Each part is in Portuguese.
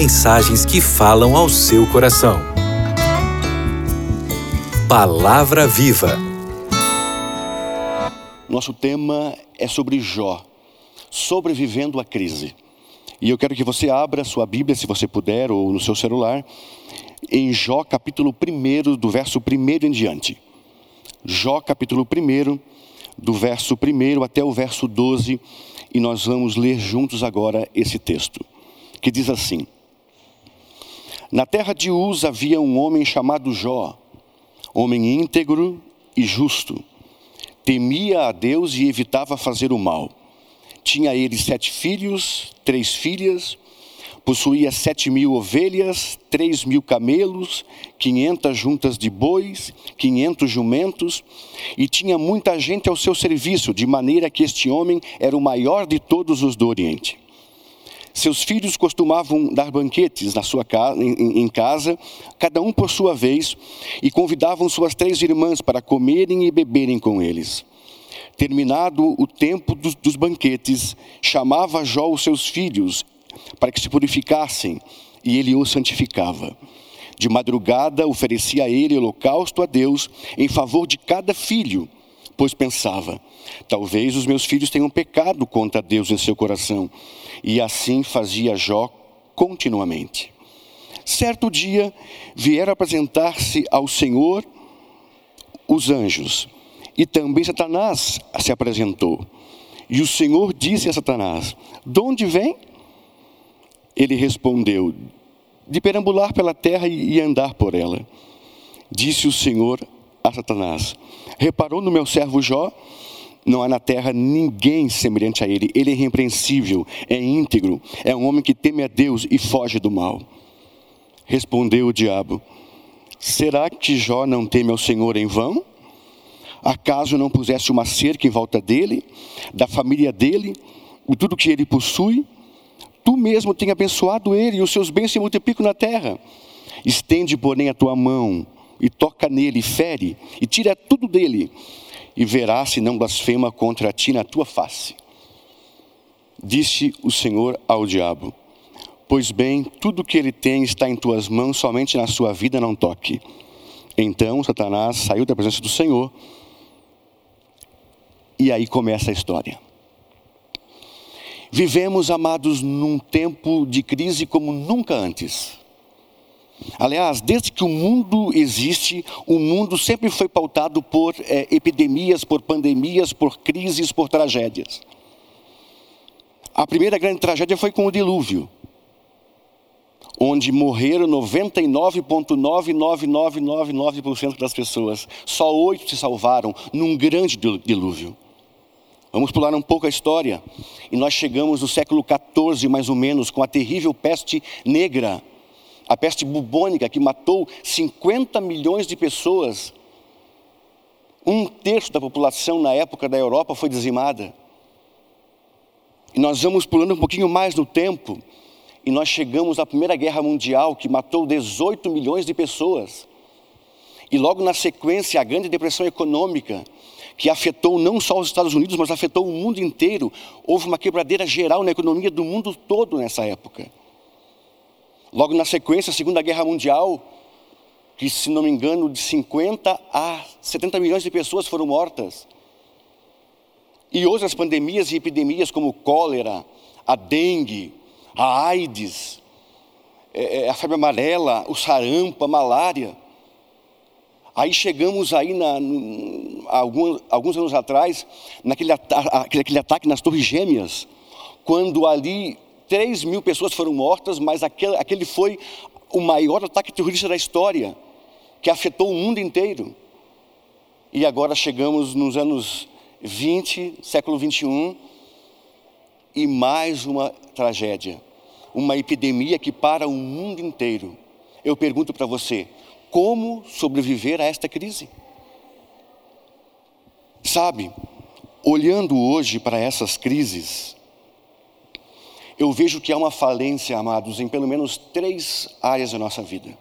mensagens que falam ao seu coração. Palavra Viva. Nosso tema é sobre Jó, sobrevivendo à crise. E eu quero que você abra sua Bíblia, se você puder, ou no seu celular, em Jó capítulo 1, do verso 1 em diante. Jó capítulo 1, do verso 1 até o verso 12, e nós vamos ler juntos agora esse texto, que diz assim: Na terra de Uz havia um homem chamado Jó homem íntegro e justo. Temia a Deus e evitava fazer o mal. Tinha ele sete filhos, três filhas, possuía sete mil ovelhas, três mil camelos, quinhentas juntas de bois, quinhentos jumentos, e tinha muita gente ao seu serviço, de maneira que este homem era o maior de todos os do Oriente. Seus filhos costumavam dar banquetes na sua casa, em, em, casa, cada um por sua vez, e convidavam suas três irmãs para comerem e beberem com eles. Terminado o tempo dos, dos banquetes, chamava Jó os seus filhos para que se purificassem, e ele os santificava. De madrugada oferecia a ele holocausto a Deus em favor de cada filho, pois pensava: talvez os meus filhos tenham pecado contra Deus em seu coração e assim fazia Jó continuamente. Certo dia vieram apresentar-se ao Senhor os anjos, e também Satanás se apresentou. E o Senhor disse a Satanás: De onde vem? Ele respondeu: De perambular pela terra e andar por ela. Disse o Senhor a Satanás: Reparou no meu servo Jó? Não há na terra ninguém semelhante a ele. Ele é irrepreensível, é íntegro, é um homem que teme a Deus e foge do mal. Respondeu o diabo: Será que Jó não teme ao Senhor em vão? Acaso não pusesse uma cerca em volta dele, da família dele, o tudo que ele possui? Tu mesmo tem abençoado ele e os seus bens se multiplicam na terra. Estende, porém, a tua mão e toca nele, fere e tira tudo dele e verás se não blasfema contra ti na tua face. Disse o Senhor ao diabo: Pois bem, tudo que ele tem está em tuas mãos, somente na sua vida não toque. Então Satanás saiu da presença do Senhor. E aí começa a história. Vivemos, amados, num tempo de crise como nunca antes. Aliás, desde que o mundo existe, o mundo sempre foi pautado por é, epidemias, por pandemias, por crises, por tragédias. A primeira grande tragédia foi com o dilúvio, onde morreram 99,99999% das pessoas. Só oito se salvaram num grande dilúvio. Vamos pular um pouco a história. E nós chegamos no século XIV, mais ou menos, com a terrível peste negra a peste bubônica que matou 50 milhões de pessoas. Um terço da população na época da Europa foi dizimada. E nós vamos pulando um pouquinho mais no tempo, e nós chegamos à Primeira Guerra Mundial, que matou 18 milhões de pessoas. E logo na sequência, a Grande Depressão Econômica, que afetou não só os Estados Unidos, mas afetou o mundo inteiro. Houve uma quebradeira geral na economia do mundo todo nessa época. Logo na sequência, a Segunda Guerra Mundial, que se não me engano, de 50 a 70 milhões de pessoas foram mortas. E outras pandemias e epidemias como cólera, a dengue, a AIDS, é, é, a febre amarela, o sarampo, a malária. Aí chegamos aí na, alguns, alguns anos atrás, naquele, aquele ataque nas torres gêmeas, quando ali 3 mil pessoas foram mortas, mas aquele, aquele foi o maior ataque terrorista da história, que afetou o mundo inteiro. E agora chegamos nos anos 20, século 21, e mais uma tragédia, uma epidemia que para o mundo inteiro. Eu pergunto para você, como sobreviver a esta crise? Sabe, olhando hoje para essas crises, eu vejo que há uma falência, amados, em pelo menos três áreas da nossa vida.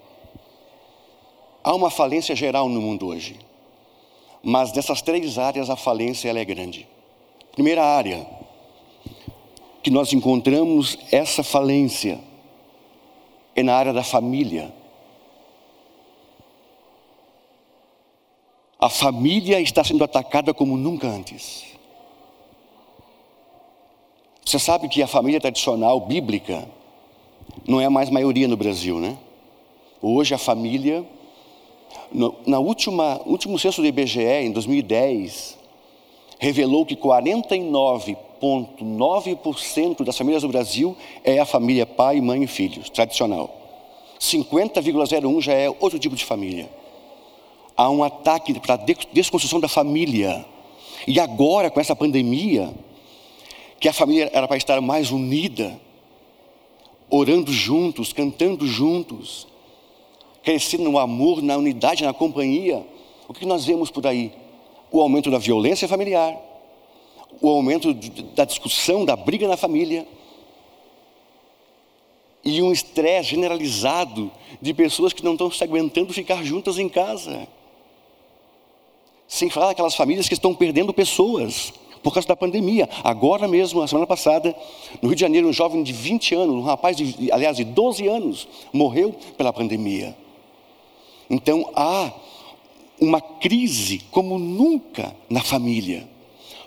Há uma falência geral no mundo hoje, mas dessas três áreas a falência ela é grande. Primeira área que nós encontramos essa falência é na área da família. A família está sendo atacada como nunca antes. Você sabe que a família tradicional bíblica não é mais maioria no Brasil, né? Hoje a família, no, na última último censo do IBGE em 2010, revelou que 49,9% das famílias do Brasil é a família pai, mãe e filhos, tradicional. 50,01 já é outro tipo de família há um ataque para a desconstrução da família. E agora, com essa pandemia, que a família era para estar mais unida, orando juntos, cantando juntos, crescendo no amor, na unidade, na companhia, o que nós vemos por aí? O aumento da violência familiar, o aumento da discussão, da briga na família, e um estresse generalizado de pessoas que não estão se aguentando ficar juntas em casa. Sem falar daquelas famílias que estão perdendo pessoas por causa da pandemia. Agora mesmo, na semana passada, no Rio de Janeiro, um jovem de 20 anos, um rapaz, de, aliás, de 12 anos, morreu pela pandemia. Então há uma crise como nunca na família.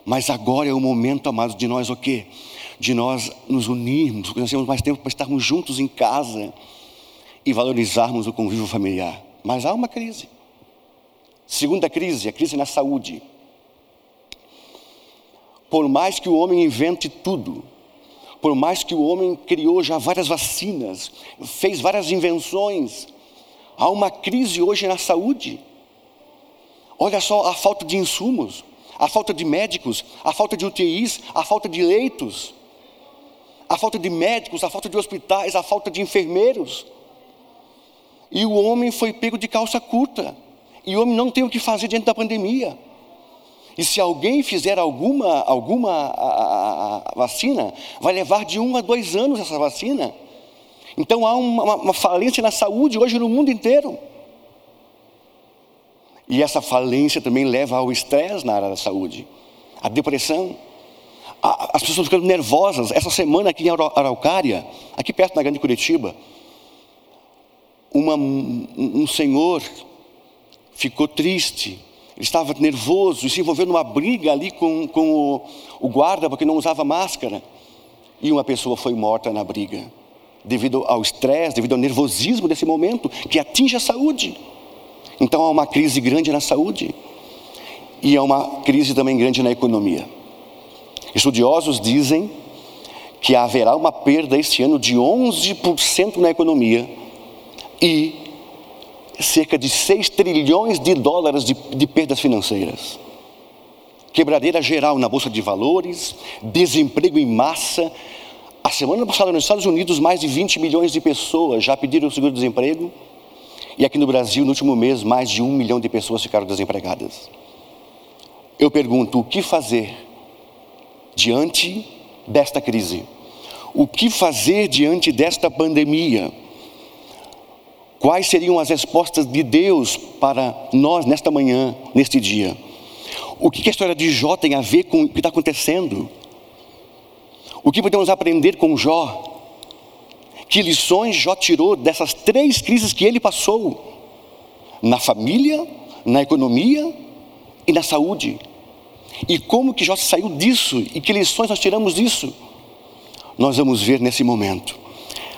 Mas agora é o momento, amados, de nós o quê? De nós nos unirmos, porque nós temos mais tempo para estarmos juntos em casa e valorizarmos o convívio familiar. Mas há uma crise. Segunda crise, a crise na saúde. Por mais que o homem invente tudo, por mais que o homem criou já várias vacinas, fez várias invenções, há uma crise hoje na saúde. Olha só a falta de insumos, a falta de médicos, a falta de UTIs, a falta de leitos, a falta de médicos, a falta de hospitais, a falta de enfermeiros. E o homem foi pego de calça curta. E o homem não tem o que fazer diante da pandemia. E se alguém fizer alguma, alguma a, a, a vacina, vai levar de um a dois anos essa vacina. Então há uma, uma falência na saúde hoje no mundo inteiro. E essa falência também leva ao estresse na área da saúde, a depressão. A, as pessoas ficando nervosas. Essa semana aqui em Araucária, aqui perto da Grande Curitiba, uma, um, um senhor ficou triste, ele estava nervoso e se envolveu numa briga ali com, com o, o guarda porque não usava máscara. E uma pessoa foi morta na briga, devido ao estresse, devido ao nervosismo desse momento que atinge a saúde. Então há uma crise grande na saúde e há uma crise também grande na economia. Estudiosos dizem que haverá uma perda este ano de 11% na economia e cerca de 6 trilhões de dólares de, de perdas financeiras. Quebradeira geral na Bolsa de Valores, desemprego em massa. A semana passada nos Estados Unidos, mais de 20 milhões de pessoas já pediram seguro-desemprego. E aqui no Brasil, no último mês, mais de um milhão de pessoas ficaram desempregadas. Eu pergunto: o que fazer diante desta crise? O que fazer diante desta pandemia? Quais seriam as respostas de Deus para nós nesta manhã, neste dia? O que a história de Jó tem a ver com o que está acontecendo? O que podemos aprender com Jó? Que lições Jó tirou dessas três crises que ele passou? Na família, na economia e na saúde. E como que Jó saiu disso? E que lições nós tiramos disso? Nós vamos ver nesse momento.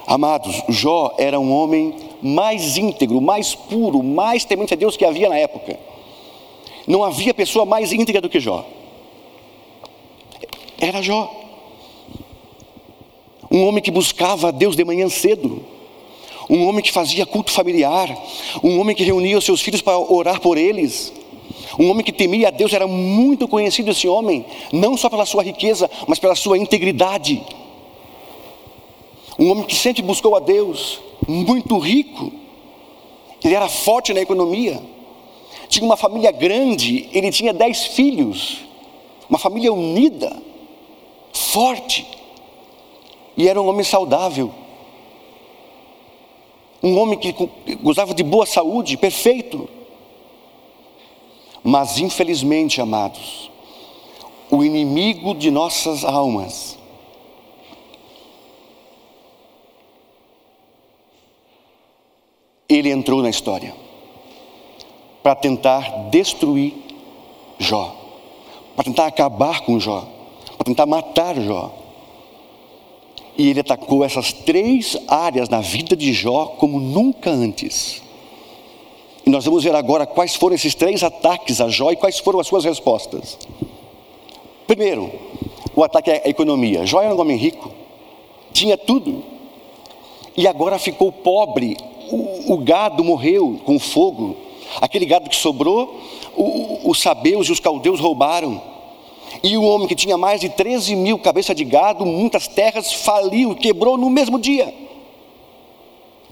Amados, Jó era um homem mais íntegro, mais puro, mais temente a Deus que havia na época. Não havia pessoa mais íntegra do que Jó. Era Jó. Um homem que buscava a Deus de manhã cedo. Um homem que fazia culto familiar. Um homem que reunia os seus filhos para orar por eles. Um homem que temia a Deus, era muito conhecido esse homem, não só pela sua riqueza, mas pela sua integridade. Um homem que sempre buscou a Deus, muito rico. Ele era forte na economia. Tinha uma família grande, ele tinha dez filhos. Uma família unida, forte. E era um homem saudável. Um homem que gozava de boa saúde, perfeito. Mas infelizmente, amados, o inimigo de nossas almas ele entrou na história para tentar destruir Jó, para tentar acabar com Jó, para tentar matar Jó. E ele atacou essas três áreas na vida de Jó como nunca antes. E nós vamos ver agora quais foram esses três ataques a Jó e quais foram as suas respostas. Primeiro, o ataque à economia. Jó era um homem rico, tinha tudo, e agora ficou pobre. O, o gado morreu com fogo. Aquele gado que sobrou, os sabeus e os caldeus roubaram. E o homem que tinha mais de 13 mil cabeças de gado, muitas terras, faliu, quebrou no mesmo dia.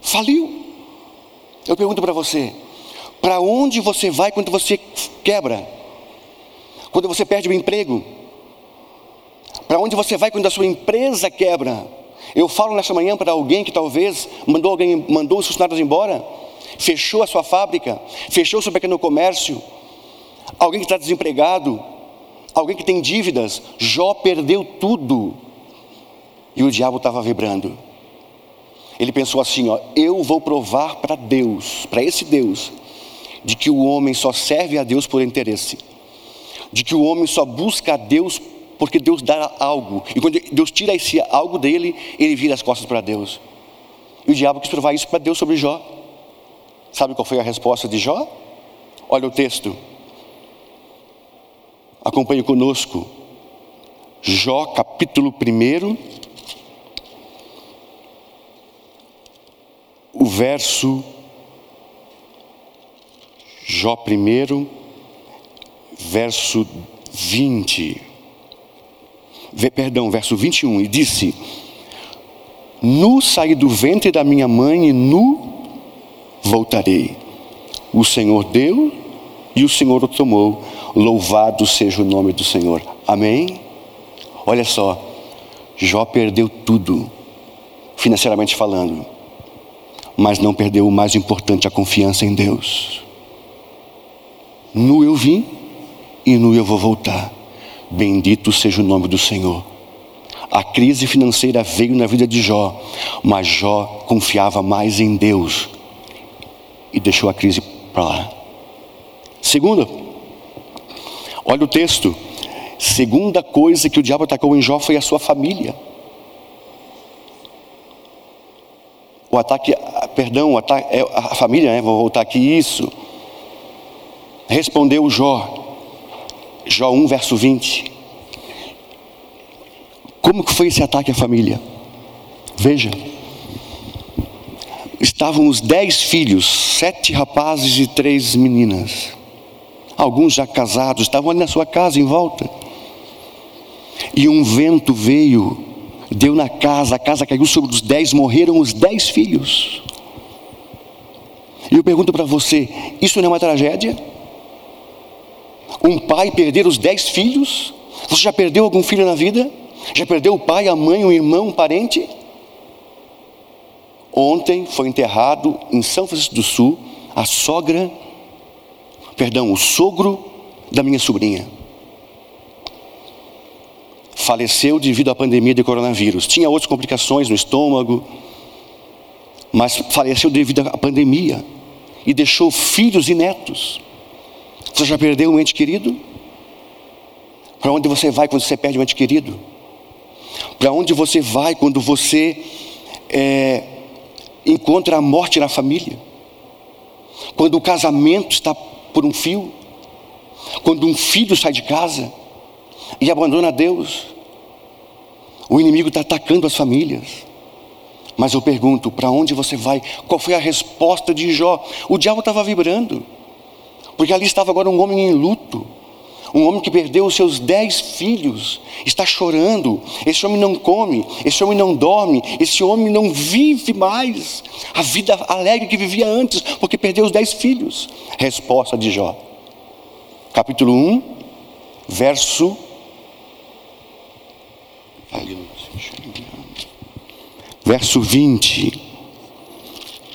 Faliu. Eu pergunto para você: para onde você vai quando você quebra? Quando você perde o emprego? Para onde você vai quando a sua empresa quebra? Eu falo nessa manhã para alguém que talvez mandou alguém mandou os funcionários embora, fechou a sua fábrica, fechou o seu pequeno comércio, alguém que está desempregado, alguém que tem dívidas, Jó perdeu tudo. E o diabo estava vibrando. Ele pensou assim: ó, eu vou provar para Deus, para esse Deus, de que o homem só serve a Deus por interesse, de que o homem só busca a Deus porque Deus dá algo, e quando Deus tira esse algo dele, ele vira as costas para Deus. E o diabo quis provar isso para Deus sobre Jó. Sabe qual foi a resposta de Jó? Olha o texto. Acompanhe conosco. Jó, capítulo 1, o verso. Jó 1, verso 20 perdão, verso 21, e disse: Nu saí do ventre da minha mãe e nu voltarei. O Senhor deu e o Senhor o tomou. Louvado seja o nome do Senhor. Amém? Olha só, Jó perdeu tudo, financeiramente falando, mas não perdeu o mais importante, a confiança em Deus. Nu eu vim e nu eu vou voltar. Bendito seja o nome do Senhor. A crise financeira veio na vida de Jó, mas Jó confiava mais em Deus e deixou a crise para lá. Segunda, olha o texto. Segunda coisa que o diabo atacou em Jó foi a sua família. O ataque, perdão, o ataque, é a família, né? Vou voltar aqui, isso. Respondeu Jó, Jó 1, verso 20. Como que foi esse ataque à família? Veja. Estavam os dez filhos, sete rapazes e três meninas. Alguns já casados, estavam ali na sua casa em volta. E um vento veio, deu na casa, a casa caiu sobre os dez, morreram os dez filhos. E eu pergunto para você: isso não é uma tragédia? Um pai perder os dez filhos? Você já perdeu algum filho na vida? Já perdeu o pai, a mãe, um irmão, um parente? Ontem foi enterrado em São Francisco do Sul a sogra, perdão, o sogro da minha sobrinha. Faleceu devido à pandemia de coronavírus. Tinha outras complicações no estômago, mas faleceu devido à pandemia e deixou filhos e netos. Você já perdeu um ente querido? Para onde você vai quando você perde um ente querido? Para onde você vai quando você é, encontra a morte na família? Quando o casamento está por um fio? Quando um filho sai de casa e abandona Deus? O inimigo está atacando as famílias. Mas eu pergunto: para onde você vai? Qual foi a resposta de Jó? O diabo estava vibrando. Porque ali estava agora um homem em luto. Um homem que perdeu os seus dez filhos, está chorando. Esse homem não come, esse homem não dorme, esse homem não vive mais a vida alegre que vivia antes, porque perdeu os dez filhos. Resposta de Jó, capítulo 1, verso. Verso 20,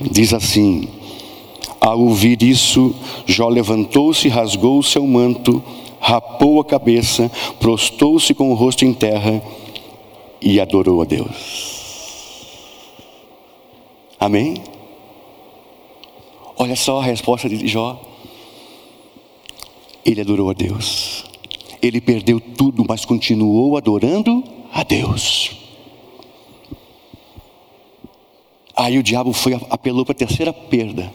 diz assim: ao ouvir isso, Jó levantou-se, rasgou o seu manto, rapou a cabeça, prostou-se com o rosto em terra e adorou a Deus. Amém? Olha só a resposta de Jó. Ele adorou a Deus. Ele perdeu tudo, mas continuou adorando a Deus. Aí o diabo foi, apelou para a terceira perda,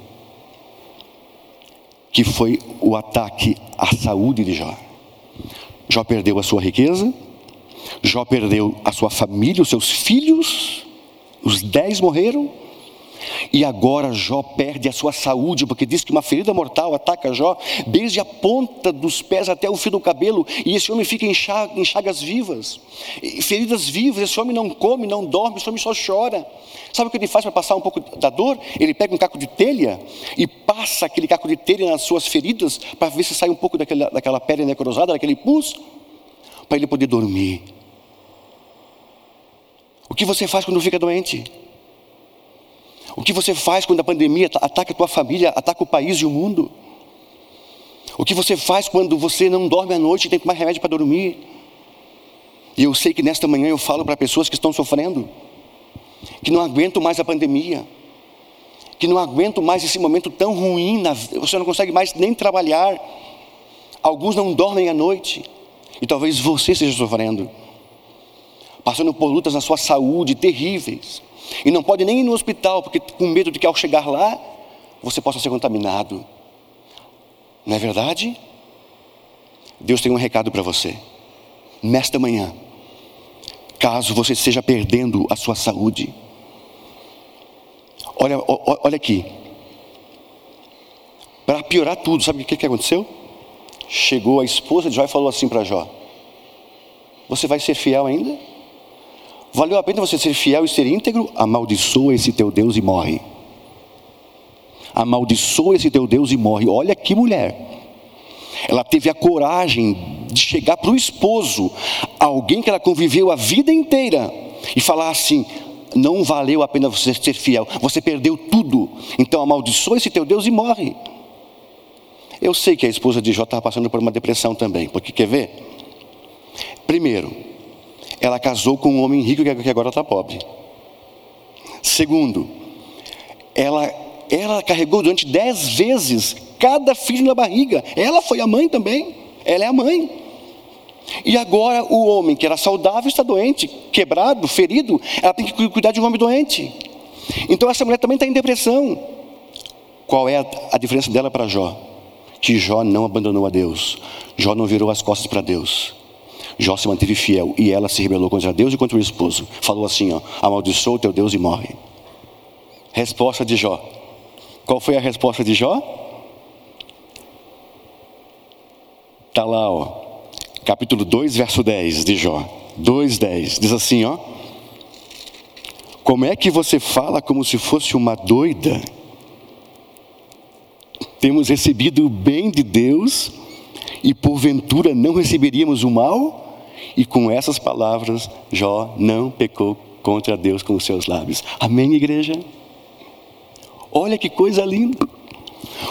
que foi o ataque à saúde de Jó. Jó perdeu a sua riqueza, Jó perdeu a sua família, os seus filhos, os dez morreram, e agora Jó perde a sua saúde, porque diz que uma ferida mortal ataca Jó, desde a ponta dos pés até o fio do cabelo, e esse homem fica em chagas vivas, feridas vivas. Esse homem não come, não dorme, esse homem só chora. Sabe o que ele faz para passar um pouco da dor? Ele pega um caco de telha e passa aquele caco de telha nas suas feridas, para ver se sai um pouco daquela, daquela pele necrosada, daquele pus, para ele poder dormir. O que você faz quando fica doente? O que você faz quando a pandemia ataca a tua família, ataca o país e o mundo? O que você faz quando você não dorme à noite e tem que tomar remédio para dormir? E eu sei que nesta manhã eu falo para pessoas que estão sofrendo, que não aguentam mais a pandemia, que não aguentam mais esse momento tão ruim, você não consegue mais nem trabalhar. Alguns não dormem à noite, e talvez você esteja sofrendo, passando por lutas na sua saúde terríveis. E não pode nem ir no hospital, porque com medo de que ao chegar lá, você possa ser contaminado. Não é verdade? Deus tem um recado para você. Nesta manhã, caso você esteja perdendo a sua saúde, olha, olha aqui. Para piorar tudo, sabe o que, que aconteceu? Chegou a esposa de Jó e falou assim para Jó: Você vai ser fiel ainda? Valeu a pena você ser fiel e ser íntegro? Amaldiçoa esse teu Deus e morre. Amaldiçoa esse teu Deus e morre. Olha que mulher. Ela teve a coragem de chegar para o esposo, alguém que ela conviveu a vida inteira, e falar assim: não valeu a pena você ser fiel, você perdeu tudo, então amaldiçoa esse teu Deus e morre. Eu sei que a esposa de Jó estava passando por uma depressão também, porque quer ver? Primeiro, ela casou com um homem rico que agora está pobre. Segundo, ela, ela carregou durante dez vezes cada filho na barriga. Ela foi a mãe também. Ela é a mãe. E agora o homem que era saudável está doente, quebrado, ferido. Ela tem que cuidar de um homem doente. Então essa mulher também está em depressão. Qual é a, a diferença dela para Jó? Que Jó não abandonou a Deus. Jó não virou as costas para Deus. Jó se manteve fiel e ela se rebelou contra Deus e contra o esposo. Falou assim: ó, amaldiçoa o teu Deus e morre. Resposta de Jó. Qual foi a resposta de Jó? Está lá, ó, capítulo 2, verso 10 de Jó. 2, 10. Diz assim: ó. Como é que você fala como se fosse uma doida? Temos recebido o bem de Deus e porventura não receberíamos o mal? E com essas palavras, Jó não pecou contra Deus com os seus lábios. Amém, igreja? Olha que coisa linda.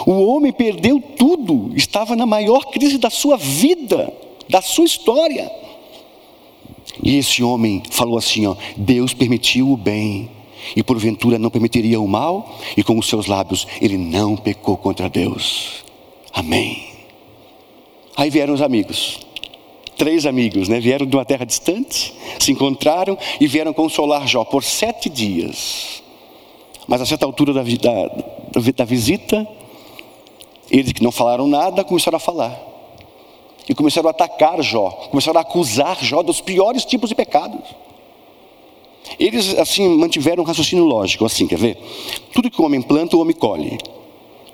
O homem perdeu tudo, estava na maior crise da sua vida, da sua história. E esse homem falou assim: ó, Deus permitiu o bem, e porventura não permitiria o mal, e com os seus lábios ele não pecou contra Deus. Amém. Aí vieram os amigos três amigos, né? Vieram de uma terra distante, se encontraram e vieram consolar Jó por sete dias. Mas a certa altura da, da, da visita, eles que não falaram nada começaram a falar. E começaram a atacar Jó, começaram a acusar Jó dos piores tipos de pecados. Eles, assim, mantiveram um raciocínio lógico, assim, quer ver? Tudo que o homem planta, o homem colhe.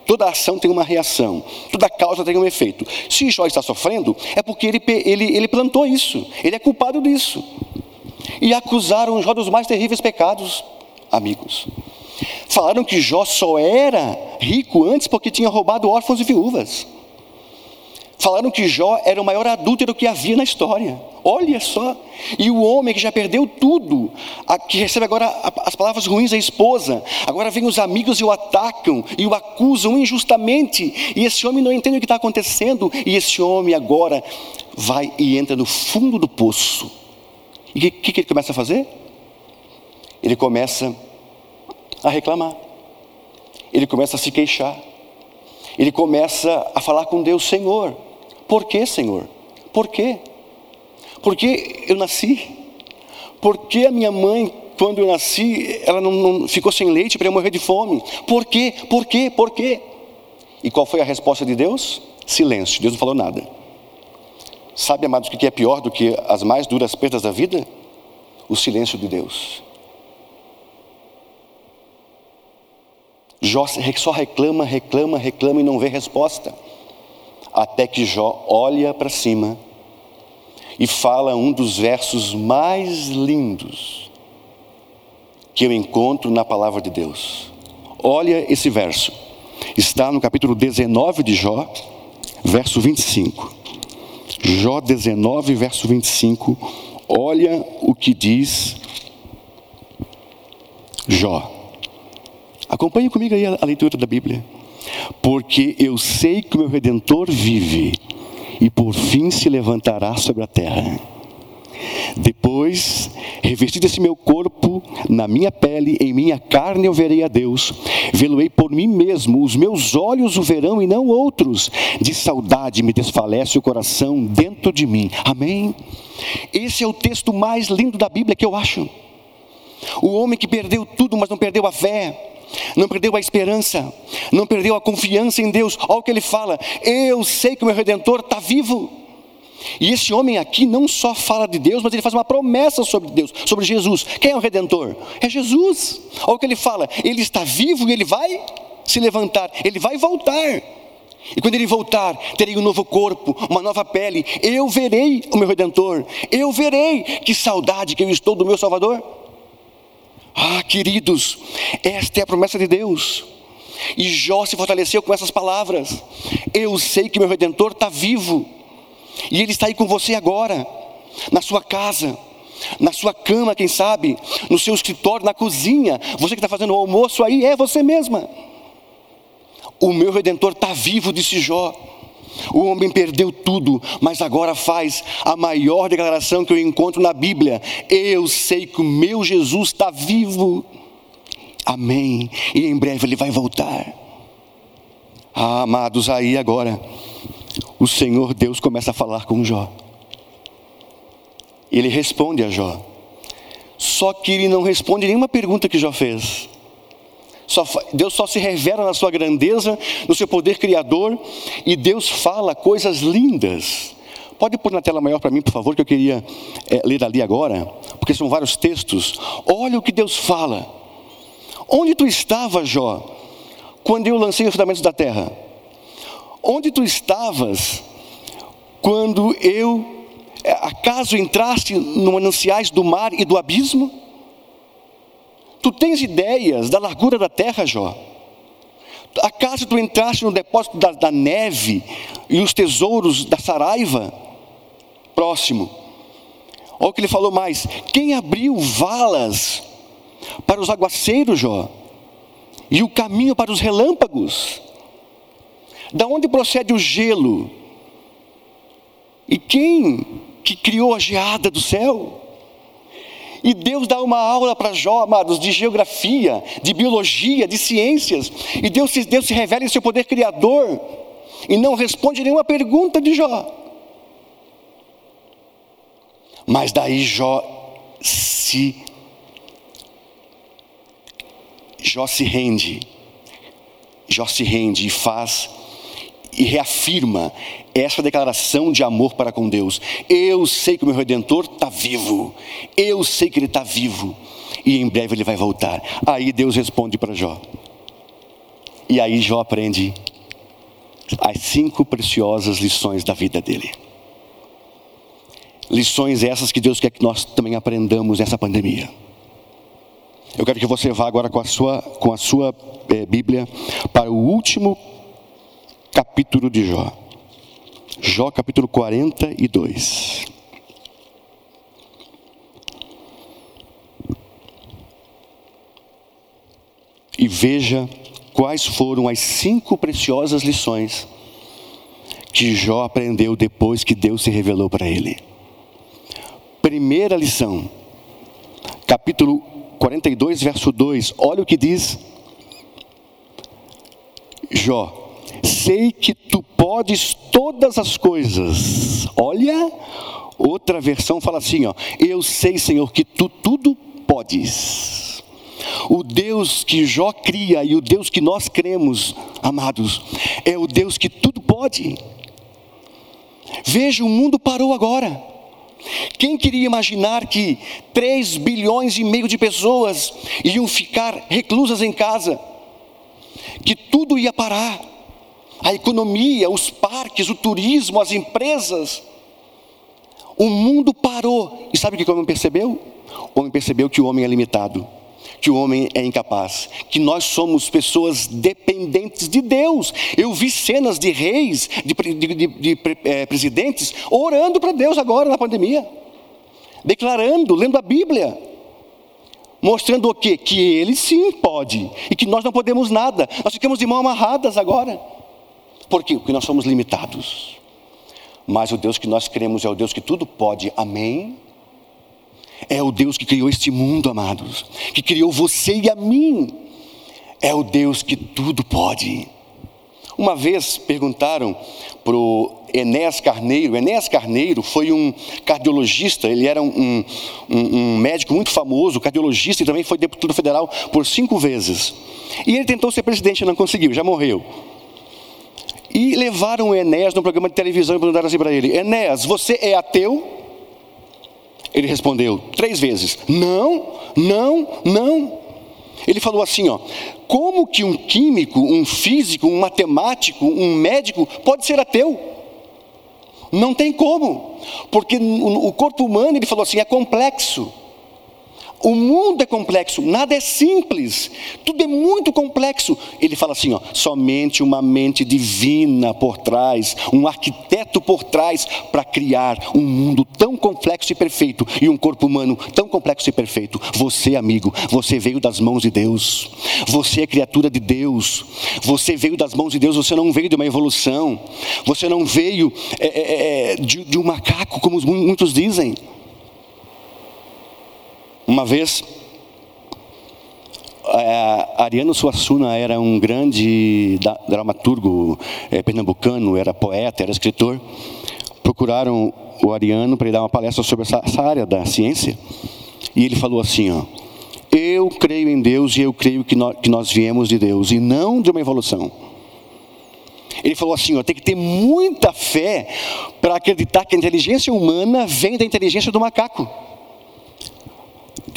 Toda ação tem uma reação, toda causa tem um efeito. Se Jó está sofrendo, é porque ele, ele, ele plantou isso, ele é culpado disso. E acusaram Jó dos mais terríveis pecados, amigos. Falaram que Jó só era rico antes porque tinha roubado órfãos e viúvas. Falaram que Jó era o maior adúltero que havia na história. Olha só. E o homem que já perdeu tudo, que recebe agora as palavras ruins da esposa, agora vem os amigos e o atacam e o acusam injustamente. E esse homem não entende o que está acontecendo. E esse homem agora vai e entra no fundo do poço. E o que, que ele começa a fazer? Ele começa a reclamar. ele começa a se queixar. Ele começa a falar com Deus: Senhor, por que, Senhor? Por quê? Por que eu nasci? Por que a minha mãe, quando eu nasci, ela não, não ficou sem leite para eu morrer de fome? Por quê? Por quê? Por quê? E qual foi a resposta de Deus? Silêncio. Deus não falou nada. Sabe, amados, o que é pior do que as mais duras perdas da vida? O silêncio de Deus. Jó só reclama, reclama, reclama e não vê resposta. Até que Jó olha para cima e fala um dos versos mais lindos que eu encontro na palavra de Deus. Olha esse verso. Está no capítulo 19 de Jó, verso 25. Jó 19, verso 25. Olha o que diz Jó. Acompanhe comigo aí a, leitura da Bíblia. Porque eu sei que o meu redentor vive e por fim se levantará sobre a terra. Depois, revestido esse meu corpo, na minha pele, em minha carne eu verei a Deus. Vê-lo-ei por mim mesmo, os meus olhos o verão e não outros. De saudade me desfalece o coração dentro de mim. Amém? Esse é o texto mais lindo da Bíblia que eu acho. O homem que perdeu tudo, mas não perdeu a fé não perdeu a esperança, não perdeu a confiança em Deus. Olha o que ele fala: Eu sei que o meu redentor está vivo. E esse homem aqui não só fala de Deus, mas ele faz uma promessa sobre Deus, sobre Jesus. Quem é o redentor? É Jesus. Olha o que ele fala: Ele está vivo e ele vai se levantar, ele vai voltar. E quando ele voltar, terei um novo corpo, uma nova pele. Eu verei o meu redentor. Eu verei que saudade que eu estou do meu Salvador. Ah, queridos, esta é a promessa de Deus. E Jó se fortaleceu com essas palavras. Eu sei que meu redentor está vivo. E ele está aí com você agora, na sua casa, na sua cama, quem sabe, no seu escritório, na cozinha. Você que está fazendo o almoço aí, é você mesma. O meu redentor está vivo, disse Jó. O homem perdeu tudo, mas agora faz a maior declaração que eu encontro na Bíblia: Eu sei que o meu Jesus está vivo. Amém. E em breve ele vai voltar. Ah, amados, aí agora o Senhor Deus começa a falar com Jó. Ele responde a Jó. Só que ele não responde nenhuma pergunta que Jó fez. Só, Deus só se revela na sua grandeza, no seu poder criador, e Deus fala coisas lindas. Pode pôr na tela maior para mim, por favor, que eu queria é, ler ali agora, porque são vários textos. Olha o que Deus fala. Onde tu estavas, Jó, quando eu lancei os fundamentos da terra? Onde tu estavas quando eu, é, acaso entraste no mananciais do mar e do abismo? Tu tens ideias da largura da terra, Jó? Acaso tu entraste no depósito da, da neve e os tesouros da saraiva? Próximo. Olha o que ele falou mais: quem abriu valas para os aguaceiros, Jó? E o caminho para os relâmpagos? Da onde procede o gelo? E quem que criou a geada do céu? E Deus dá uma aula para Jó, amados, de geografia, de biologia, de ciências. E Deus, Deus se revela em seu poder criador. E não responde nenhuma pergunta de Jó. Mas daí Jó se Jó se rende. Jó se rende e faz e reafirma essa declaração de amor para com Deus. Eu sei que o meu redentor está vivo. Eu sei que ele está vivo. E em breve ele vai voltar. Aí Deus responde para Jó. E aí Jó aprende as cinco preciosas lições da vida dele. Lições essas que Deus quer que nós também aprendamos nessa pandemia. Eu quero que você vá agora com a sua, com a sua é, Bíblia para o último capítulo de Jó. Jó capítulo 42. E veja quais foram as cinco preciosas lições que Jó aprendeu depois que Deus se revelou para ele. Primeira lição, capítulo 42, verso 2, olha o que diz Jó, sei que tu podes todas as coisas. Olha, outra versão fala assim, ó, eu sei, Senhor, que tu tudo podes. O Deus que Jó cria e o Deus que nós cremos, amados, é o Deus que tudo pode. Veja, o mundo parou agora. Quem queria imaginar que 3 bilhões e meio de pessoas iam ficar reclusas em casa? Que tudo ia parar. A economia, os parques, o turismo, as empresas. O mundo parou. E sabe o que o homem percebeu? O homem percebeu que o homem é limitado que o homem é incapaz, que nós somos pessoas dependentes de Deus. Eu vi cenas de reis, de, de, de, de é, presidentes, orando para Deus agora na pandemia, declarando, lendo a Bíblia, mostrando o quê? Que ele sim pode e que nós não podemos nada, nós ficamos de mão amarradas agora. Por quê? Porque nós somos limitados. Mas o Deus que nós cremos é o Deus que tudo pode, amém? É o Deus que criou este mundo, amados, que criou você e a mim. É o Deus que tudo pode. Uma vez perguntaram para o Enéas Carneiro, Enéas Carneiro foi um cardiologista, ele era um, um, um, médico muito famoso, cardiologista, e também foi deputado federal por cinco vezes. E ele tentou ser presidente não conseguiu, já morreu. E levaram o Enéas no programa de televisão e perguntaram assim para ele: Enéas, você é ateu? Ele respondeu três vezes: Não, não, não. Ele falou assim: ó, como que um químico, um físico, um matemático, um médico pode ser ateu? Não tem como, porque o corpo humano, ele falou assim, é complexo. O mundo é complexo, nada é simples, tudo é muito complexo. Ele fala assim: ó, somente uma mente divina por trás, um arquiteto por trás, para criar um mundo tão complexo e perfeito e um corpo humano tão complexo e perfeito. Você, amigo, você veio das mãos de Deus, você é criatura de Deus, você veio das mãos de Deus, você não veio de uma evolução, você não veio é, é, é de, de um macaco, como muitos dizem. Uma vez, Ariano Suassuna era um grande dramaturgo é, pernambucano, era poeta, era escritor. Procuraram o Ariano para ele dar uma palestra sobre essa, essa área da ciência. E ele falou assim: ó, Eu creio em Deus e eu creio que nós, que nós viemos de Deus e não de uma evolução. Ele falou assim: ó, tem que ter muita fé para acreditar que a inteligência humana vem da inteligência do macaco.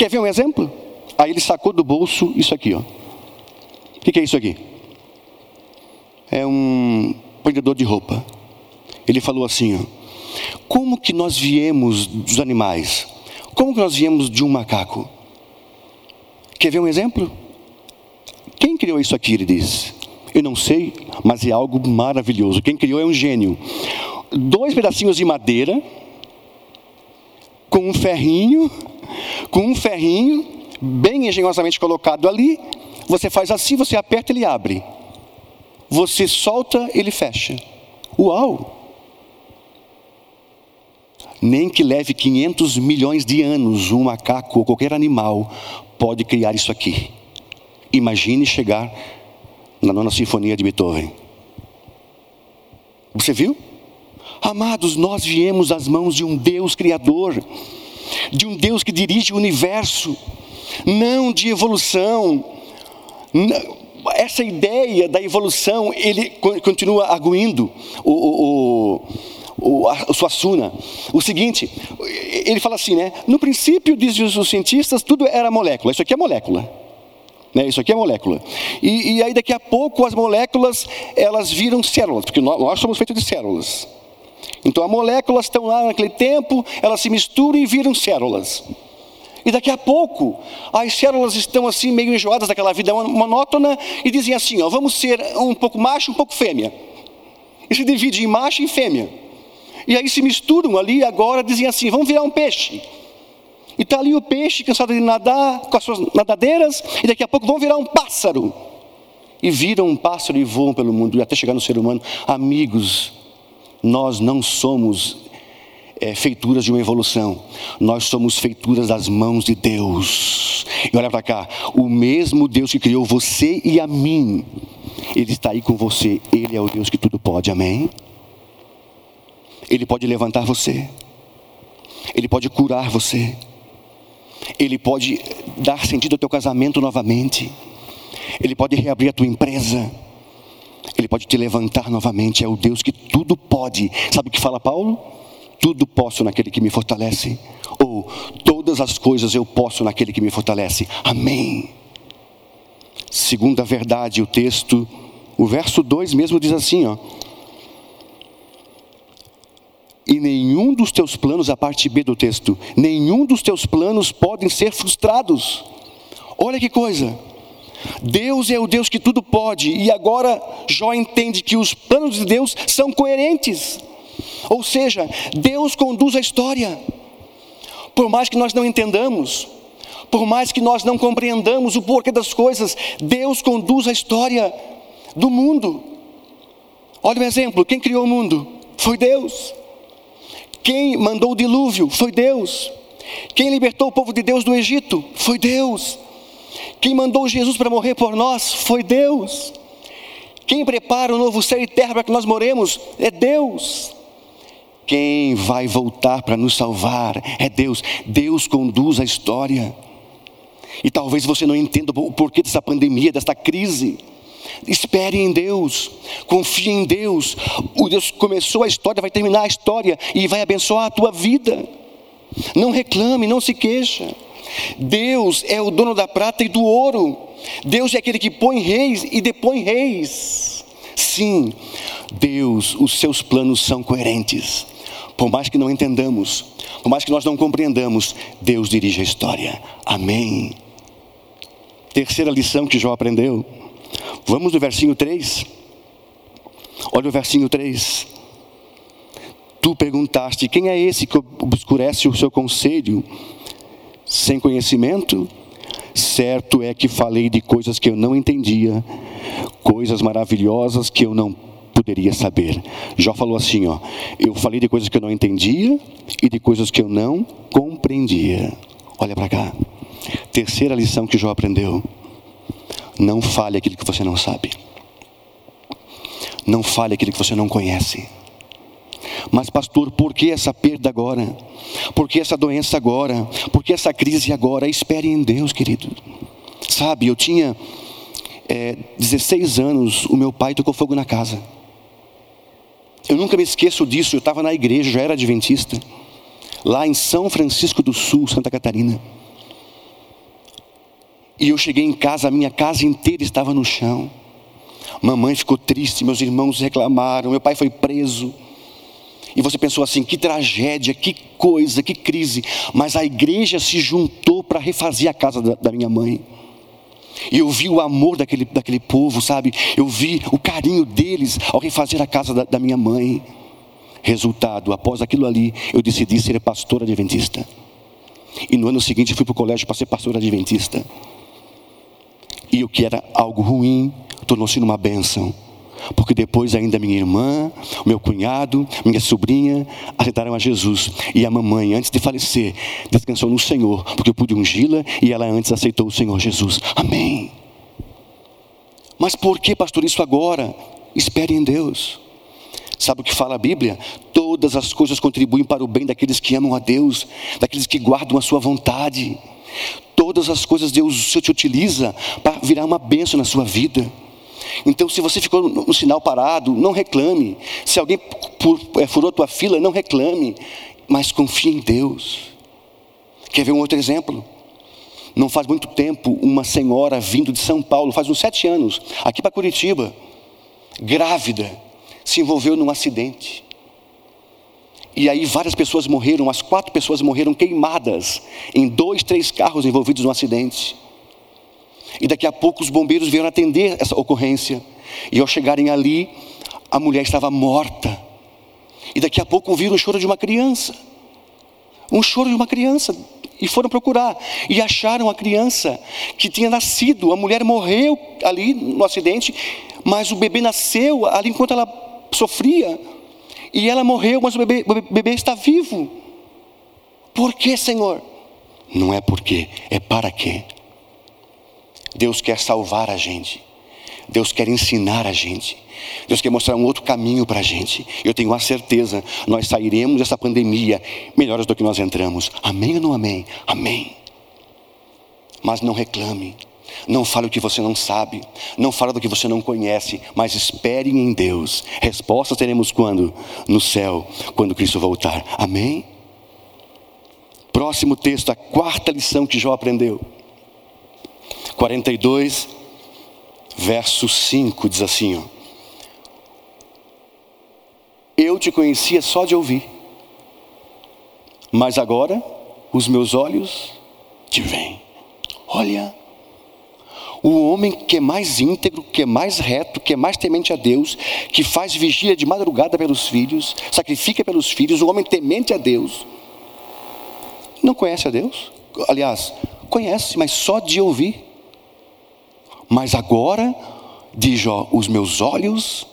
Quer ver um exemplo? Aí ele sacou do bolso isso aqui, ó. O que, que é isso aqui? É um prendedor de roupa. Ele falou assim, ó. Como que nós viemos dos animais? Como que nós viemos de um macaco? Quer ver um exemplo? Quem criou isso aqui? Ele diz. Eu não sei, mas é algo maravilhoso. Quem criou é um gênio. Dois pedacinhos de madeira com um ferrinho com um ferrinho, bem engenhosamente colocado ali, você faz assim, você aperta, ele abre. Você solta, ele fecha. Uau! Nem que leve 500 milhões de anos, um macaco ou qualquer animal pode criar isso aqui. Imagine chegar na nona sinfonia de Beethoven. Você viu? Amados, nós viemos das mãos de um Deus Criador de um Deus que dirige o universo, não de evolução. Essa ideia da evolução, ele continua arguindo o, o, o, o Suassuna. O seguinte, ele fala assim, né? No princípio, dizem os cientistas, tudo era molécula. Isso aqui é molécula. Né, isso aqui é molécula. E, e, aí daqui a pouco as moléculas elas viram células, porque nós, nós somos feitos de células. Então as moléculas estão lá naquele tempo, elas se misturam e viram células. E daqui a pouco, as células estão assim meio enjoadas daquela vida monótona e dizem assim: ó, vamos ser um pouco macho, um pouco fêmea. E se divide em macho e fêmea. E aí se misturam ali agora, dizem assim: vamos virar um peixe. E está ali o peixe cansado de nadar com as suas nadadeiras, e daqui a pouco vão virar um pássaro. E viram um pássaro e voam pelo mundo, e até chegar no ser humano. Amigos, nós não somos é, feituras de uma evolução, nós somos feituras das mãos de Deus. E olha para cá, o mesmo Deus que criou você e a mim, Ele está aí com você. Ele é o Deus que tudo pode. Amém? Ele pode levantar você. Ele pode curar você. Ele pode dar sentido ao teu casamento novamente. Ele pode reabrir a tua empresa. Ele pode te levantar novamente. É o Deus que tudo pode. Sabe o que fala Paulo? Tudo posso naquele que me fortalece. Ou todas as coisas eu posso naquele que me fortalece. Amém. Segunda verdade, o texto, o verso 2 mesmo diz assim, ó. E nenhum dos teus planos, a parte B do texto, nenhum dos teus planos podem ser frustrados. Olha que coisa. Deus é o Deus que tudo pode, e agora Jó entende que os planos de Deus são coerentes. Ou seja, Deus conduz a história. Por mais que nós não entendamos, por mais que nós não compreendamos o porquê das coisas, Deus conduz a história do mundo. Olha um exemplo: quem criou o mundo? Foi Deus. Quem mandou o dilúvio? Foi Deus. Quem libertou o povo de Deus do Egito? Foi Deus. Quem mandou Jesus para morrer por nós? Foi Deus. Quem prepara o novo céu e terra para que nós moremos? É Deus. Quem vai voltar para nos salvar? É Deus. Deus conduz a história. E talvez você não entenda o porquê dessa pandemia, desta crise. Espere em Deus, confie em Deus. O Deus começou a história, vai terminar a história e vai abençoar a tua vida. Não reclame, não se queixa. Deus é o dono da prata e do ouro. Deus é aquele que põe reis e depõe reis. Sim, Deus, os seus planos são coerentes. Por mais que não entendamos, por mais que nós não compreendamos, Deus dirige a história. Amém. Terceira lição que Jó aprendeu. Vamos no versinho 3. Olha o versinho 3. Tu perguntaste: quem é esse que obscurece o seu conselho sem conhecimento? Certo é que falei de coisas que eu não entendia, coisas maravilhosas que eu não poderia saber. Jó falou assim, ó, eu falei de coisas que eu não entendia e de coisas que eu não compreendia. Olha para cá. Terceira lição que Jó aprendeu. Não fale aquilo que você não sabe. Não fale aquilo que você não conhece. Mas, pastor, por que essa perda agora? Por que essa doença agora? Por que essa crise agora? Espere em Deus, querido. Sabe, eu tinha é, 16 anos, o meu pai tocou fogo na casa. Eu nunca me esqueço disso, eu estava na igreja, já era adventista, lá em São Francisco do Sul, Santa Catarina. E eu cheguei em casa, a minha casa inteira estava no chão. Mamãe ficou triste, meus irmãos reclamaram, meu pai foi preso. E você pensou assim: que tragédia, que coisa, que crise. Mas a igreja se juntou para refazer a casa da, da minha mãe. E eu vi o amor daquele, daquele povo, sabe? Eu vi o carinho deles ao refazer a casa da, da minha mãe. Resultado, após aquilo ali, eu decidi ser pastor adventista. E no ano seguinte fui para o colégio para ser pastor adventista. E o que era algo ruim tornou-se numa bênção. Porque depois ainda minha irmã, meu cunhado, minha sobrinha aceitaram a Jesus. E a mamãe, antes de falecer, descansou no Senhor, porque eu pude ungí-la e ela antes aceitou o Senhor Jesus. Amém. Mas por que, pastor, isso agora? Espere em Deus. Sabe o que fala a Bíblia? Todas as coisas contribuem para o bem daqueles que amam a Deus, daqueles que guardam a sua vontade. Todas as coisas Deus te utiliza para virar uma bênção na sua vida. Então, se você ficou no sinal parado, não reclame. Se alguém é, furou a tua fila, não reclame. Mas confie em Deus. Quer ver um outro exemplo? Não faz muito tempo, uma senhora vindo de São Paulo, faz uns sete anos, aqui para Curitiba, grávida, se envolveu num acidente. E aí várias pessoas morreram, as quatro pessoas morreram queimadas em dois, três carros envolvidos no acidente. E daqui a pouco os bombeiros vieram atender essa ocorrência. E ao chegarem ali, a mulher estava morta. E daqui a pouco ouviram o choro de uma criança. Um choro de uma criança. E foram procurar. E acharam a criança que tinha nascido. A mulher morreu ali no acidente, mas o bebê nasceu ali enquanto ela sofria. E ela morreu, mas o bebê, o bebê está vivo. Por que, Senhor? Não é porque, é para quê? Deus quer salvar a gente. Deus quer ensinar a gente. Deus quer mostrar um outro caminho para a gente. Eu tenho a certeza, nós sairemos dessa pandemia melhores do que nós entramos. Amém ou não amém? Amém. Mas não reclame. Não fale o que você não sabe. Não fale do que você não conhece. Mas espere em Deus. Resposta teremos quando? No céu, quando Cristo voltar. Amém? Próximo texto, a quarta lição que Jó aprendeu. 42, verso 5 diz assim: ó, Eu te conhecia só de ouvir, mas agora os meus olhos te veem. Olha, o homem que é mais íntegro, que é mais reto, que é mais temente a Deus, que faz vigília de madrugada pelos filhos, sacrifica pelos filhos, o homem temente a Deus, não conhece a Deus? Aliás, conhece, mas só de ouvir. Mas agora, diz Jó, os meus olhos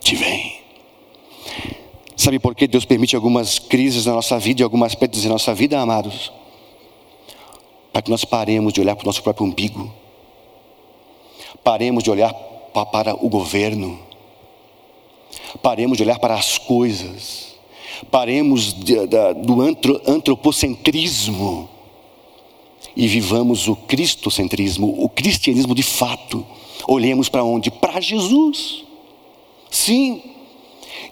te veem. Sabe por que Deus permite algumas crises na nossa vida e algumas aspectos na nossa vida, amados? Para que nós paremos de olhar para o nosso próprio umbigo, paremos de olhar para o governo, paremos de olhar para as coisas, paremos de, do antropocentrismo e vivamos o cristocentrismo, o cristianismo de fato. Olhemos para onde? Para Jesus. Sim.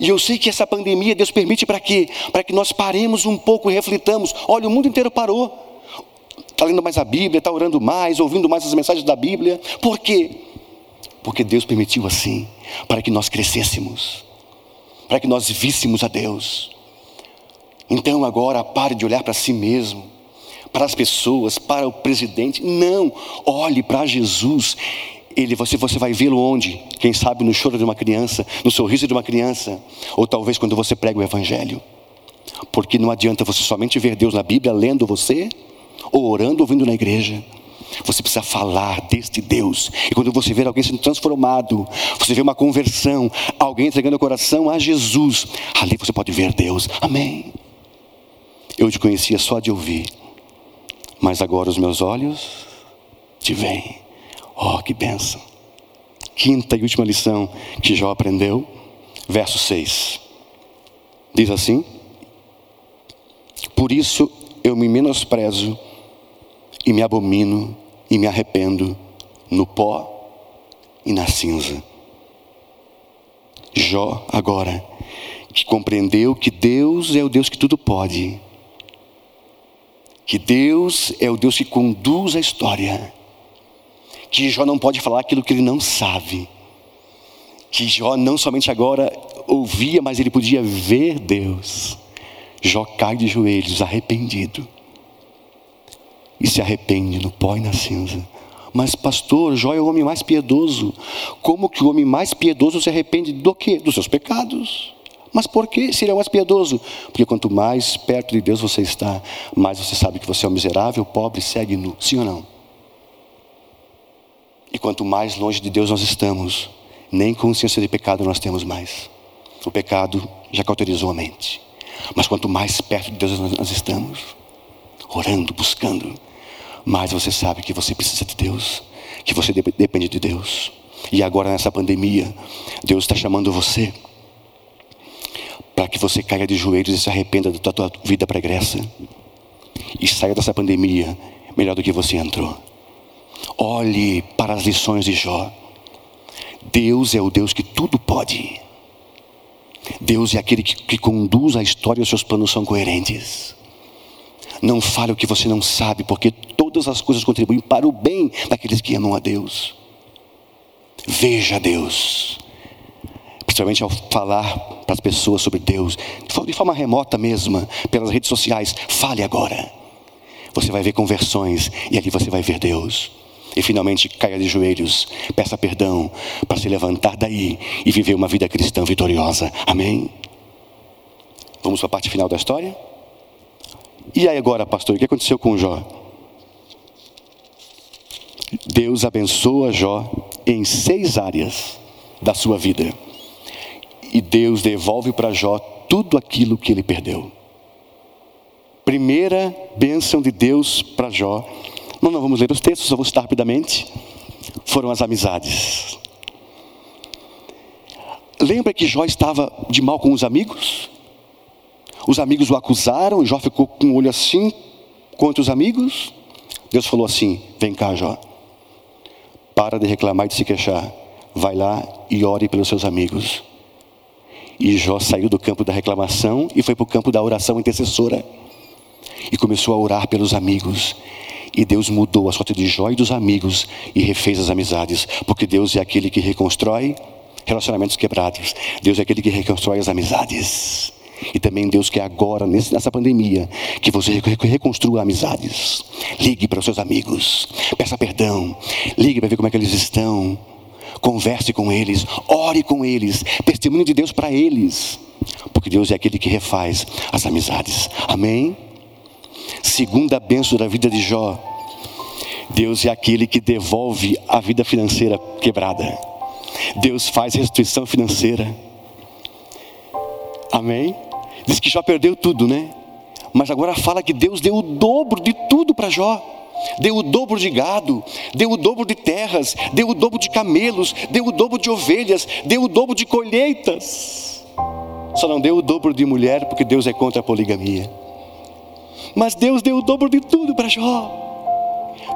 E eu sei que essa pandemia Deus permite para quê? Para que nós paremos um pouco e reflitamos. Olha, o mundo inteiro parou. Está lendo mais a Bíblia, está orando mais, ouvindo mais as mensagens da Bíblia. Por quê? Porque Deus permitiu assim, para que nós crescêssemos, para que nós víssemos a Deus. Então agora pare de olhar para si mesmo, para as pessoas, para o presidente. Não, olhe para Jesus. Ele, você, você vai vê-lo onde? Quem sabe no choro de uma criança, no sorriso de uma criança, ou talvez quando você prega o Evangelho. Porque não adianta você somente ver Deus na Bíblia lendo você, ou orando, ouvindo na igreja. Você precisa falar deste Deus. E quando você ver alguém sendo transformado, você vê uma conversão, alguém entregando o coração a Jesus, ali você pode ver Deus. Amém. Eu te conhecia só de ouvir, mas agora os meus olhos te veem. Oh, que bênção. Quinta e última lição que Jó aprendeu, verso 6. Diz assim: Por isso eu me menosprezo e me abomino e me arrependo no pó e na cinza. Jó, agora, que compreendeu que Deus é o Deus que tudo pode, que Deus é o Deus que conduz a história, que Jó não pode falar aquilo que ele não sabe, que Jó não somente agora ouvia, mas ele podia ver Deus. Jó cai de joelhos, arrependido, e se arrepende no pó e na cinza. Mas, pastor, Jó é o homem mais piedoso. Como que o homem mais piedoso se arrepende do quê? Dos seus pecados. Mas por que se ele é mais piedoso? Porque quanto mais perto de Deus você está, mais você sabe que você é um miserável, pobre, segue nu. Sim ou não? E quanto mais longe de Deus nós estamos, nem consciência de pecado nós temos mais. O pecado já cauterizou a mente. Mas quanto mais perto de Deus nós estamos, orando, buscando, mais você sabe que você precisa de Deus, que você depende de Deus. E agora nessa pandemia, Deus está chamando você para que você caia de joelhos e se arrependa da tua vida pregressa e saia dessa pandemia melhor do que você entrou. Olhe para as lições de Jó. Deus é o Deus que tudo pode. Deus é aquele que, que conduz a história e os seus planos são coerentes. Não fale o que você não sabe, porque todas as coisas contribuem para o bem daqueles que amam a Deus. Veja Deus principalmente ao falar para as pessoas sobre Deus, de forma remota mesmo, pelas redes sociais, fale agora. Você vai ver conversões e ali você vai ver Deus. E finalmente caia de joelhos, peça perdão para se levantar daí e viver uma vida cristã vitoriosa. Amém? Vamos para a parte final da história? E aí agora, pastor, o que aconteceu com Jó? Deus abençoa Jó em seis áreas da sua vida e Deus devolve para Jó tudo aquilo que ele perdeu. Primeira bênção de Deus para Jó, não, não vamos ler os textos, só vou citar rapidamente. Foram as amizades. Lembra que Jó estava de mal com os amigos? Os amigos o acusaram, Jó ficou com o olho assim contra os amigos. Deus falou assim: Vem cá, Jó. Para de reclamar e de se queixar. Vai lá e ore pelos seus amigos. E Jó saiu do campo da reclamação e foi para o campo da oração intercessora. E começou a orar pelos amigos. E Deus mudou a sorte de Jó e dos amigos e refez as amizades. Porque Deus é aquele que reconstrói relacionamentos quebrados. Deus é aquele que reconstrói as amizades. E também Deus quer agora, nessa pandemia, que você reconstrua amizades. Ligue para os seus amigos, peça perdão, ligue para ver como é que eles estão. Converse com eles, ore com eles, testemunhe de Deus para eles. Porque Deus é aquele que refaz as amizades. Amém? Segunda benção da vida de Jó. Deus é aquele que devolve a vida financeira quebrada. Deus faz restituição financeira. Amém? Diz que Jó perdeu tudo, né? Mas agora fala que Deus deu o dobro de tudo para Jó. Deu o dobro de gado, deu o dobro de terras, deu o dobro de camelos, deu o dobro de ovelhas, deu o dobro de colheitas. Só não deu o dobro de mulher, porque Deus é contra a poligamia. Mas Deus deu o dobro de tudo para Jó.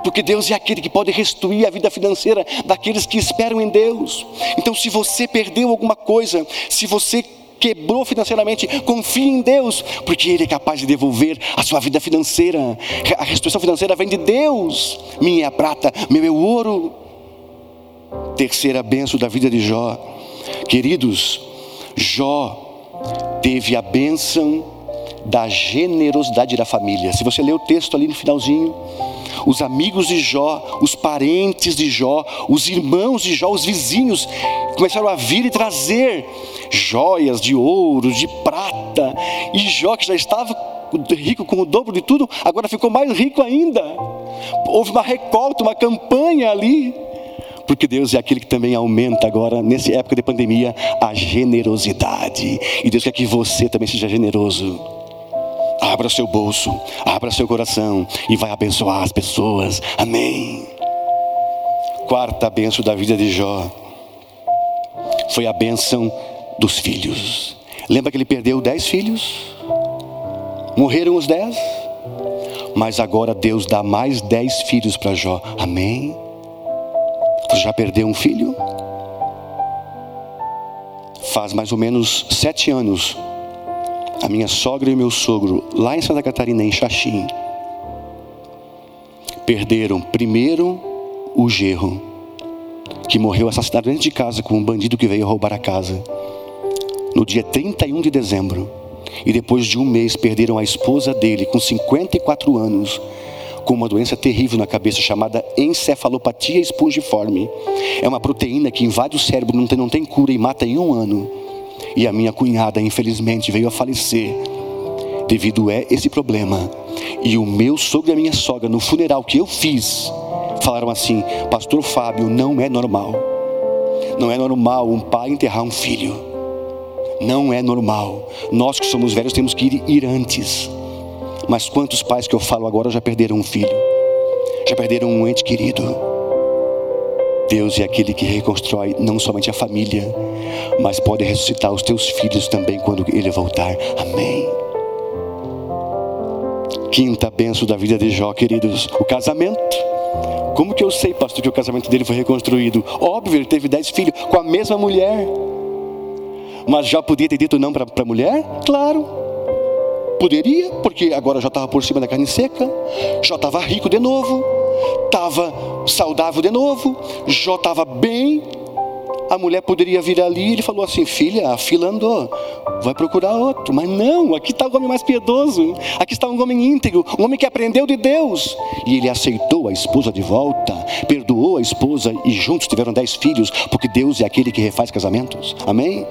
Porque Deus é aquele que pode restituir a vida financeira daqueles que esperam em Deus. Então, se você perdeu alguma coisa, se você quebrou financeiramente, confie em Deus, porque Ele é capaz de devolver a sua vida financeira. A restituição financeira vem de Deus. Minha é a prata, meu é o ouro. Terceira benção da vida de Jó. Queridos, Jó teve a bênção da generosidade da família. Se você ler o texto ali no finalzinho, os amigos de Jó, os parentes de Jó, os irmãos de Jó, os vizinhos, começaram a vir e trazer joias de ouro, de prata, e Jó, que já estava rico com o dobro de tudo, agora ficou mais rico ainda. Houve uma recolta, uma campanha ali. Porque Deus é aquele que também aumenta agora, nessa época de pandemia, a generosidade. E Deus quer que você também seja generoso. Abra seu bolso, abra seu coração e vai abençoar as pessoas. Amém. Quarta benção da vida de Jó foi a benção dos filhos. Lembra que ele perdeu dez filhos? Morreram os dez? Mas agora Deus dá mais dez filhos para Jó. Amém? Você já perdeu um filho? Faz mais ou menos sete anos a minha sogra e meu sogro, lá em Santa Catarina, em Xaxim, perderam primeiro o gerro, que morreu assassinado dentro de casa com um bandido que veio roubar a casa, no dia 31 de dezembro. E depois de um mês perderam a esposa dele, com 54 anos, com uma doença terrível na cabeça chamada encefalopatia espongiforme. É uma proteína que invade o cérebro, não tem, não tem cura e mata em um ano. E a minha cunhada, infelizmente, veio a falecer devido a esse problema. E o meu sogro e a minha sogra, no funeral que eu fiz, falaram assim: Pastor Fábio, não é normal. Não é normal um pai enterrar um filho. Não é normal. Nós que somos velhos temos que ir, ir antes. Mas quantos pais que eu falo agora já perderam um filho? Já perderam um ente querido? Deus é aquele que reconstrói não somente a família, mas pode ressuscitar os teus filhos também quando ele voltar. Amém. Quinta benção da vida de Jó, queridos, o casamento. Como que eu sei, pastor, que o casamento dele foi reconstruído? Óbvio, ele teve dez filhos com a mesma mulher. Mas já podia ter dito não para a mulher? Claro. Poderia, porque agora já estava por cima da carne seca, já estava rico de novo, estava saudável de novo, Jó estava bem. A mulher poderia vir ali e ele falou assim: Filha, a fila andou, vai procurar outro. Mas não, aqui está o homem mais piedoso, aqui está um homem íntegro, um homem que aprendeu de Deus. E ele aceitou a esposa de volta, perdoou a esposa e juntos tiveram dez filhos, porque Deus é aquele que refaz casamentos. Amém?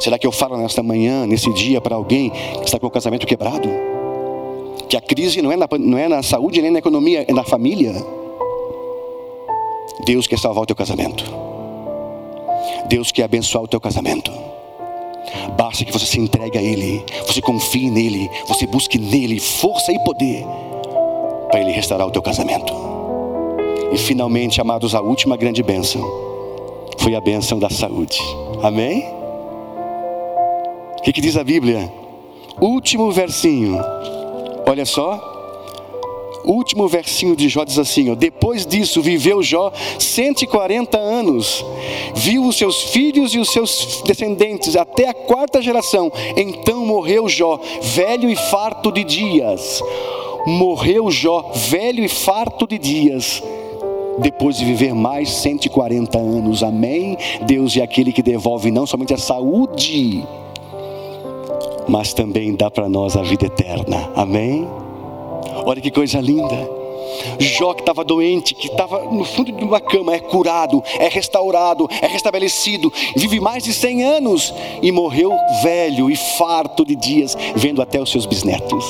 Será que eu falo nesta manhã, nesse dia, para alguém que está com o casamento quebrado? Que a crise não é, na, não é na saúde nem na economia, é na família. Deus quer salvar o teu casamento. Deus quer abençoar o teu casamento. Basta que você se entregue a Ele, você confie nele, você busque nele força e poder para Ele restaurar o teu casamento. E finalmente, amados, a última grande bênção foi a benção da saúde. Amém? O que, que diz a Bíblia? Último versinho. Olha só. Último versinho de Jó diz assim: ó, Depois disso viveu Jó 140 anos, viu os seus filhos e os seus descendentes até a quarta geração. Então morreu Jó, velho e farto de dias. Morreu Jó, velho e farto de dias depois de viver mais 140 anos. Amém? Deus é aquele que devolve não somente a saúde, mas também dá para nós a vida eterna. Amém? Olha que coisa linda. Jó que estava doente, que estava no fundo de uma cama, é curado, é restaurado, é restabelecido, vive mais de 100 anos e morreu velho e farto de dias, vendo até os seus bisnetos.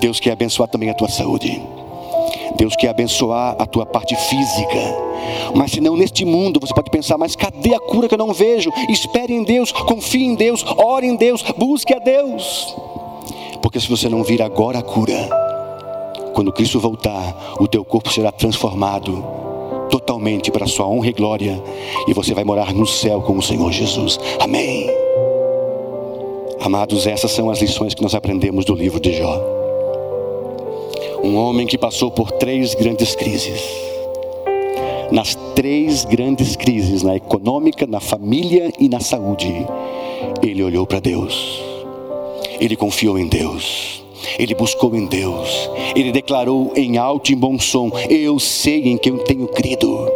Deus quer abençoar também a tua saúde. Deus quer abençoar a tua parte física. Mas se não neste mundo, você pode pensar, mas cadê a cura que eu não vejo? Espere em Deus, confie em Deus, ore em Deus, busque a Deus. Porque se você não vir agora a cura, quando Cristo voltar, o teu corpo será transformado totalmente para a sua honra e glória, e você vai morar no céu com o Senhor Jesus. Amém. Amados, essas são as lições que nós aprendemos do livro de Jó. Um homem que passou por três grandes crises. Nas três grandes crises, na econômica, na família e na saúde, ele olhou para Deus. Ele confiou em Deus. Ele buscou em Deus. Ele declarou em alto e bom som: Eu sei em quem eu tenho crido.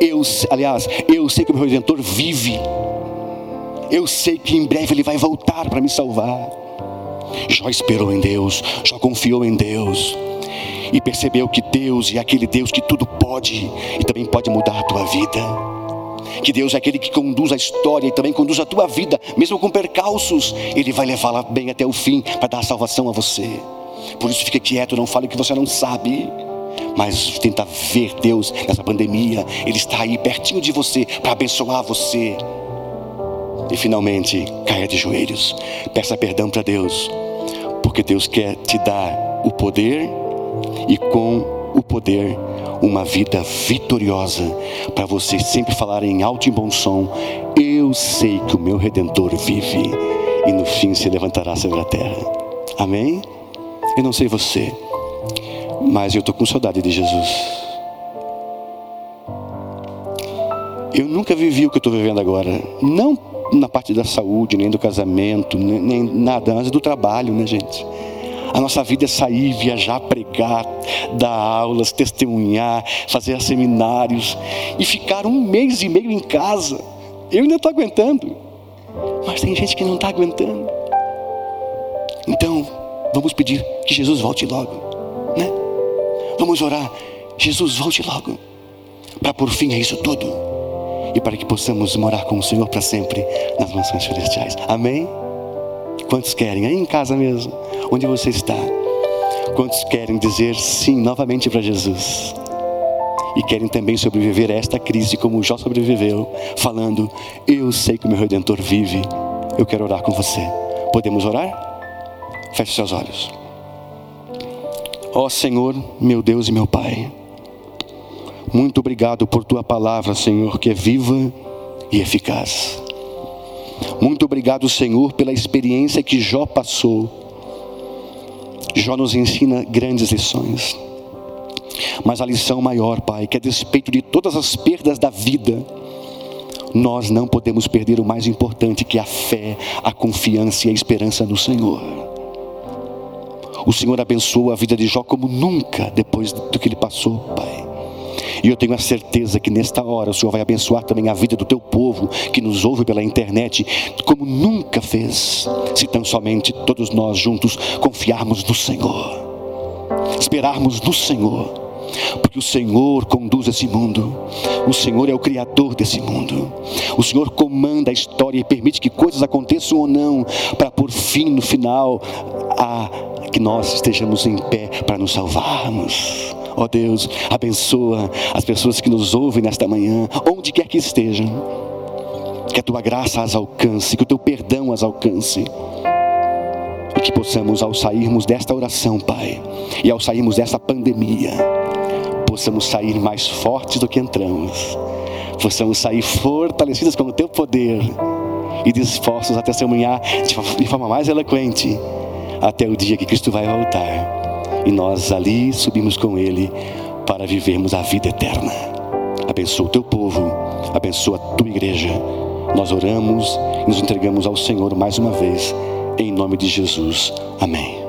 Eu, aliás, eu sei que o meu redentor vive. Eu sei que em breve ele vai voltar para me salvar. Jó esperou em Deus, Jó confiou em Deus e percebeu que Deus é aquele Deus que tudo pode e também pode mudar a tua vida. Que Deus é aquele que conduz a história e também conduz a tua vida, mesmo com percalços, Ele vai levá-la bem até o fim para dar a salvação a você. Por isso, fique quieto, não fale o que você não sabe mas tenta ver Deus nessa pandemia. Ele está aí pertinho de você para abençoar você. E finalmente, caia de joelhos, peça perdão para Deus, porque Deus quer te dar o poder e com o poder uma vida vitoriosa para você sempre falar em alto e bom som: Eu sei que o meu redentor vive e no fim se levantará sobre a terra. Amém? Eu não sei você, mas eu estou com saudade de Jesus. Eu nunca vivi o que eu estou vivendo agora, não na parte da saúde, nem do casamento, nem, nem nada, mas do trabalho, né, gente? A nossa vida é sair, viajar, pregar, dar aulas, testemunhar, fazer seminários e ficar um mês e meio em casa. Eu ainda estou aguentando, mas tem gente que não está aguentando. Então, vamos pedir que Jesus volte logo, né? Vamos orar, Jesus volte logo, para por fim a isso tudo e para que possamos morar com o Senhor para sempre nas mansões celestiais. Amém? Quantos querem? Aí em casa mesmo, onde você está. Quantos querem dizer sim novamente para Jesus? E querem também sobreviver a esta crise como Jó sobreviveu, falando: Eu sei que o meu redentor vive. Eu quero orar com você. Podemos orar? Feche seus olhos. Ó Senhor, meu Deus e meu Pai, muito obrigado por tua palavra, Senhor, que é viva e eficaz. Muito obrigado, Senhor, pela experiência que Jó passou. Jó nos ensina grandes lições. Mas a lição maior, Pai, que a despeito de todas as perdas da vida, nós não podemos perder o mais importante, que é a fé, a confiança e a esperança no Senhor. O Senhor abençoou a vida de Jó como nunca depois do que ele passou, Pai. E eu tenho a certeza que nesta hora o Senhor vai abençoar também a vida do teu povo que nos ouve pela internet, como nunca fez, se tão somente todos nós juntos confiarmos no Senhor, esperarmos no Senhor. Porque o Senhor conduz esse mundo, o Senhor é o Criador desse mundo, o Senhor comanda a história e permite que coisas aconteçam ou não, para por fim, no final, a que nós estejamos em pé para nos salvarmos. Ó oh Deus, abençoa as pessoas que nos ouvem nesta manhã, onde quer que estejam. Que a tua graça as alcance, que o teu perdão as alcance. E que possamos, ao sairmos desta oração, Pai, e ao sairmos desta pandemia, possamos sair mais fortes do que entramos, possamos sair fortalecidos com o teu poder e dispostos a testemunhar de forma mais eloquente até o dia que Cristo vai voltar. E nós ali subimos com Ele para vivermos a vida eterna. Abençoa o teu povo, abençoa a tua igreja. Nós oramos e nos entregamos ao Senhor mais uma vez, em nome de Jesus. Amém.